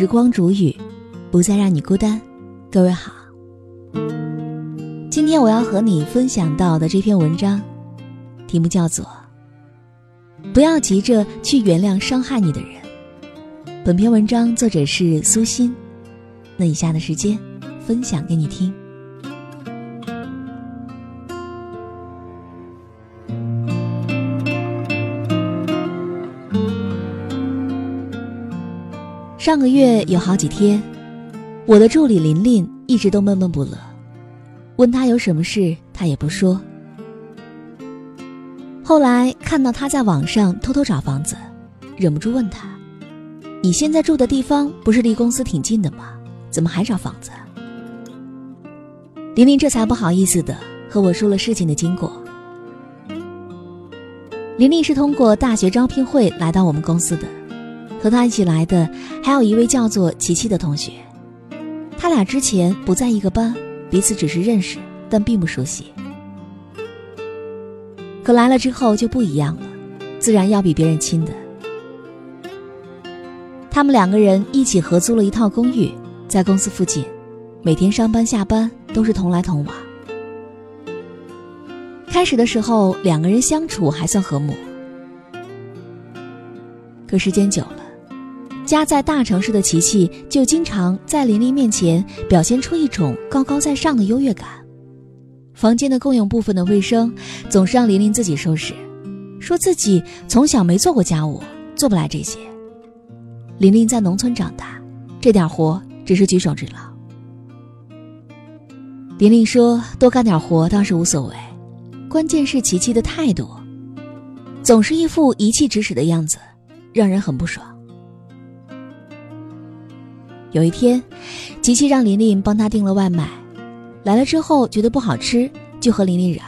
时光煮雨，不再让你孤单。各位好，今天我要和你分享到的这篇文章，题目叫做《不要急着去原谅伤害你的人》。本篇文章作者是苏欣。那以下的时间，分享给你听。上个月有好几天，我的助理琳琳一直都闷闷不乐。问她有什么事，她也不说。后来看到他在网上偷偷找房子，忍不住问他：“你现在住的地方不是离公司挺近的吗？怎么还找房子？”琳琳这才不好意思的和我说了事情的经过。琳琳是通过大学招聘会来到我们公司的。和他一起来的还有一位叫做琪琪的同学，他俩之前不在一个班，彼此只是认识，但并不熟悉。可来了之后就不一样了，自然要比别人亲的。他们两个人一起合租了一套公寓，在公司附近，每天上班下班都是同来同往。开始的时候，两个人相处还算和睦，可时间久了。家在大城市的琪琪就经常在琳琳面前表现出一种高高在上的优越感。房间的共用部分的卫生总是让琳琳自己收拾，说自己从小没做过家务，做不来这些。琳琳在农村长大，这点活只是举手之劳。琳琳说多干点活倒是无所谓，关键是琪琪的态度，总是一副一气指使的样子，让人很不爽。有一天，琪琪让琳琳帮他订了外卖，来了之后觉得不好吃，就和琳琳嚷。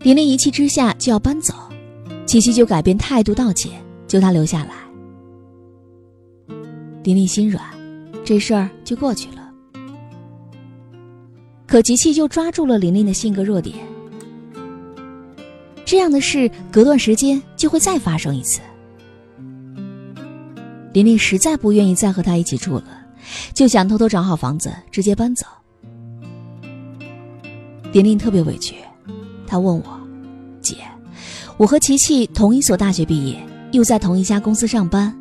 琳琳一气之下就要搬走，琪琪就改变态度道歉，求他留下来。琳琳心软，这事儿就过去了。可琪琪就抓住了琳琳的性格弱点，这样的事隔段时间就会再发生一次。琳琳实在不愿意再和他一起住了，就想偷偷找好房子直接搬走。琳琳特别委屈，她问我：“姐，我和琪琪同一所大学毕业，又在同一家公司上班，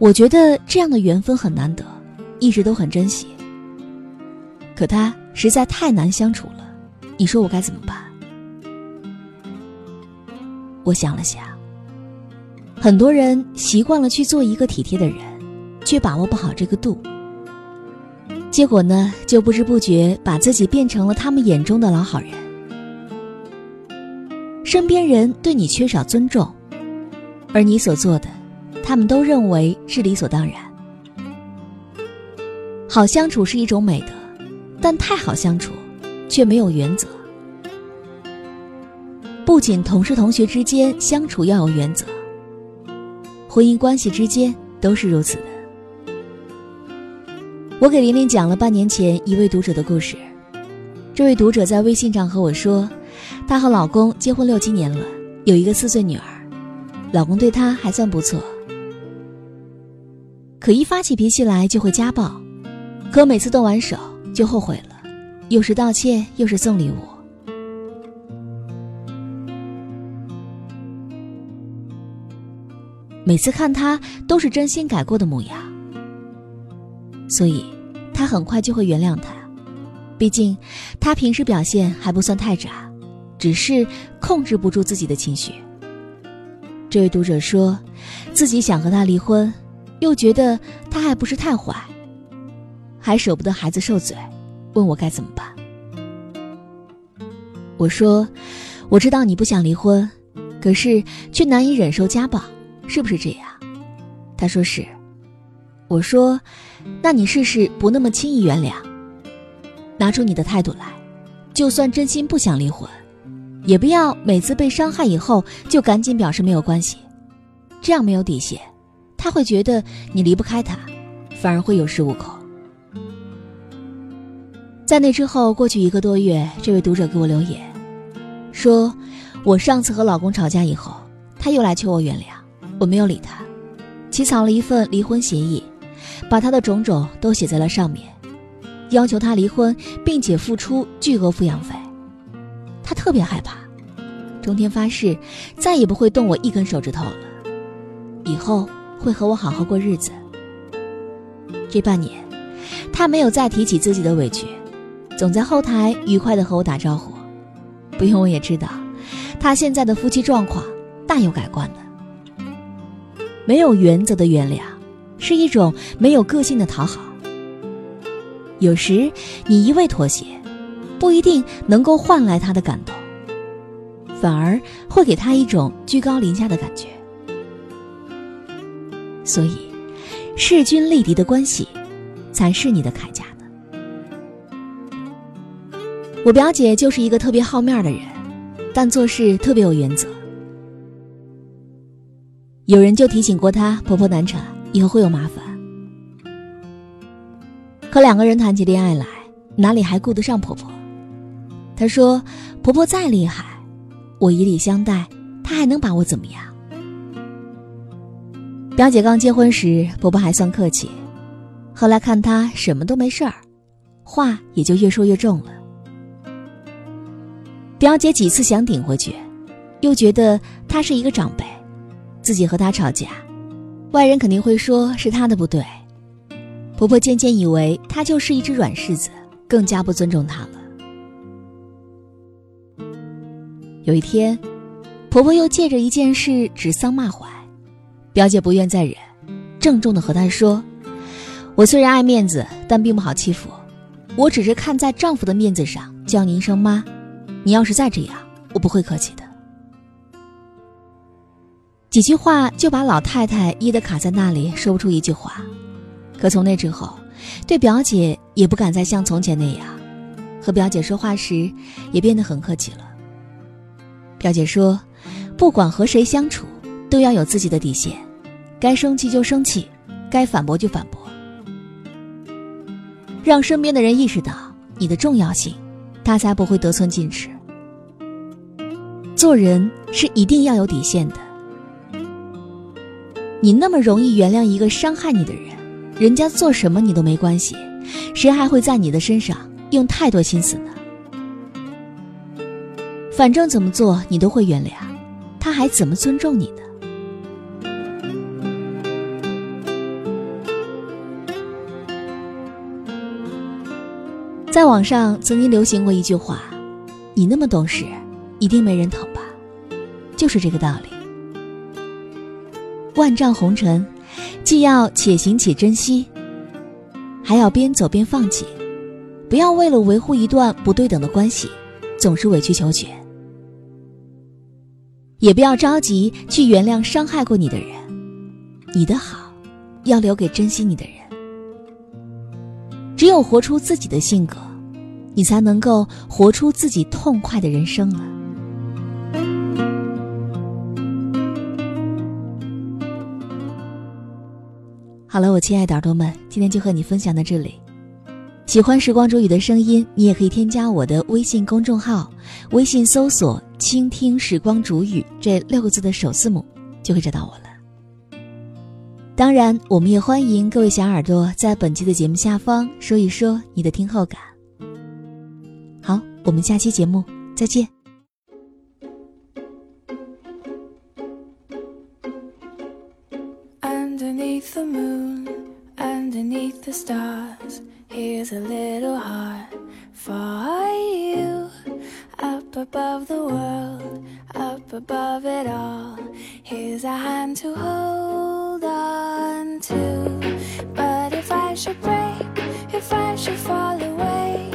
我觉得这样的缘分很难得，一直都很珍惜。可他实在太难相处了，你说我该怎么办？”我想了想。很多人习惯了去做一个体贴的人，却把握不好这个度，结果呢，就不知不觉把自己变成了他们眼中的老好人。身边人对你缺少尊重，而你所做的，他们都认为是理所当然。好相处是一种美德，但太好相处，却没有原则。不仅同事同学之间相处要有原则。婚姻关系之间都是如此的。我给琳琳讲了半年前一位读者的故事。这位读者在微信上和我说，她和老公结婚六七年了，有一个四岁女儿，老公对她还算不错，可一发起脾气来就会家暴，可每次动完手就后悔了，又是道歉又是送礼物。每次看他都是真心改过的模样，所以他很快就会原谅他。毕竟他平时表现还不算太渣，只是控制不住自己的情绪。这位读者说，自己想和他离婚，又觉得他还不是太坏，还舍不得孩子受罪，问我该怎么办。我说，我知道你不想离婚，可是却难以忍受家暴。是不是这样？他说是。我说，那你试试不那么轻易原谅，拿出你的态度来。就算真心不想离婚，也不要每次被伤害以后就赶紧表示没有关系，这样没有底线，他会觉得你离不开他，反而会有恃无恐。在那之后，过去一个多月，这位读者给我留言，说我上次和老公吵架以后，他又来求我原谅。我没有理他，起草了一份离婚协议，把他的种种都写在了上面，要求他离婚，并且付出巨额抚养费。他特别害怕，中天发誓再也不会动我一根手指头了，以后会和我好好过日子。这半年，他没有再提起自己的委屈，总在后台愉快地和我打招呼。不用我也知道，他现在的夫妻状况大有改观的。没有原则的原谅，是一种没有个性的讨好。有时你一味妥协，不一定能够换来他的感动，反而会给他一种居高临下的感觉。所以，势均力敌的关系，才是你的铠甲呢。我表姐就是一个特别好面的人，但做事特别有原则。有人就提醒过她，婆婆难产，以后会有麻烦。可两个人谈起恋爱来，哪里还顾得上婆婆？她说：“婆婆再厉害，我以礼相待，她还能把我怎么样？”表姐刚结婚时，婆婆还算客气，后来看她什么都没事儿，话也就越说越重了。表姐几次想顶回去，又觉得她是一个长辈。自己和他吵架，外人肯定会说是他的不对。婆婆渐渐以为他就是一只软柿子，更加不尊重他了。有一天，婆婆又借着一件事指桑骂槐，表姐不愿再忍，郑重的和她说：“我虽然爱面子，但并不好欺负。我只是看在丈夫的面子上叫您一声妈，你要是再这样，我不会客气的。”几句话就把老太太噎得卡在那里，说不出一句话。可从那之后，对表姐也不敢再像从前那样，和表姐说话时也变得很客气了。表姐说，不管和谁相处，都要有自己的底线，该生气就生气，该反驳就反驳，让身边的人意识到你的重要性，他才不会得寸进尺。做人是一定要有底线的。你那么容易原谅一个伤害你的人，人家做什么你都没关系，谁还会在你的身上用太多心思呢？反正怎么做你都会原谅，他还怎么尊重你呢？在网上曾经流行过一句话：“你那么懂事，一定没人疼吧？”就是这个道理。万丈红尘，既要且行且珍惜，还要边走边放弃。不要为了维护一段不对等的关系，总是委曲求全。也不要着急去原谅伤害过你的人。你的好，要留给珍惜你的人。只有活出自己的性格，你才能够活出自己痛快的人生啊！好了，我亲爱的耳朵们，今天就和你分享到这里。喜欢时光煮雨的声音，你也可以添加我的微信公众号，微信搜索“倾听时光煮雨”这六个字的首字母，就会找到我了。当然，我们也欢迎各位小耳朵在本期的节目下方说一说你的听后感。好，我们下期节目再见。Beneath the moon, underneath the stars, here's a little heart for you. Up above the world, up above it all, here's a hand to hold on to. But if I should break, if I should fall away,